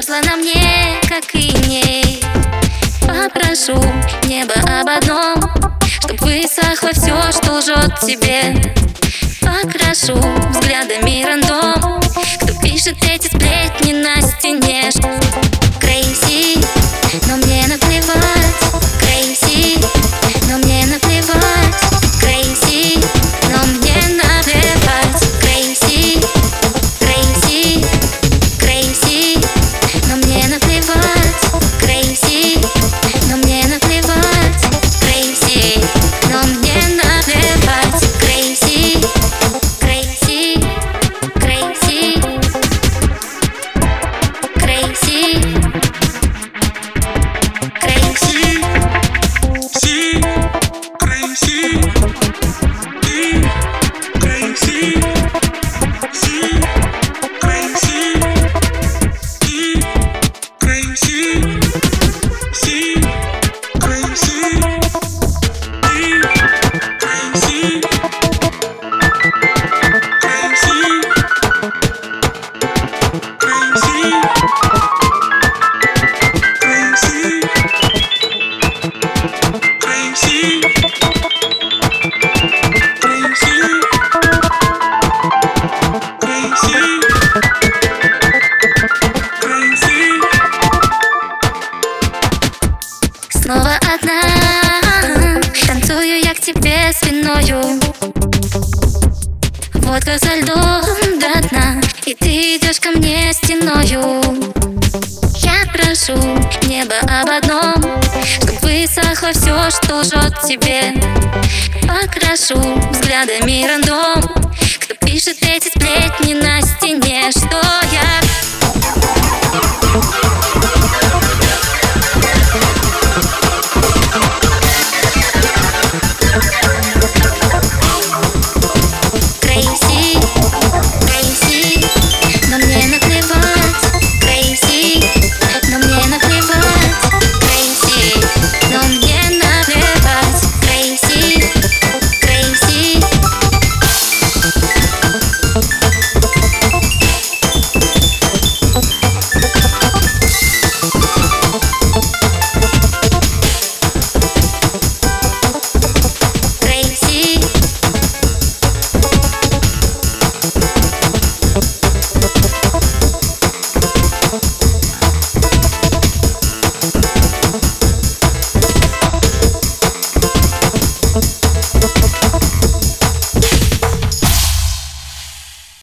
мерзла на мне, как и ней. Попрошу небо об одном Чтоб высохло все, что лжет тебе. Покрашу взглядами рандом Кто пишет эти сплетни на стене. Thank you. Спиною Водка за льдом до дна И ты идешь ко мне стеною. Я прошу небо об одном Чтоб высохло все, что лжет тебе. Покрашу взглядами рандом Кто пишет эти сплетни на стене. Что я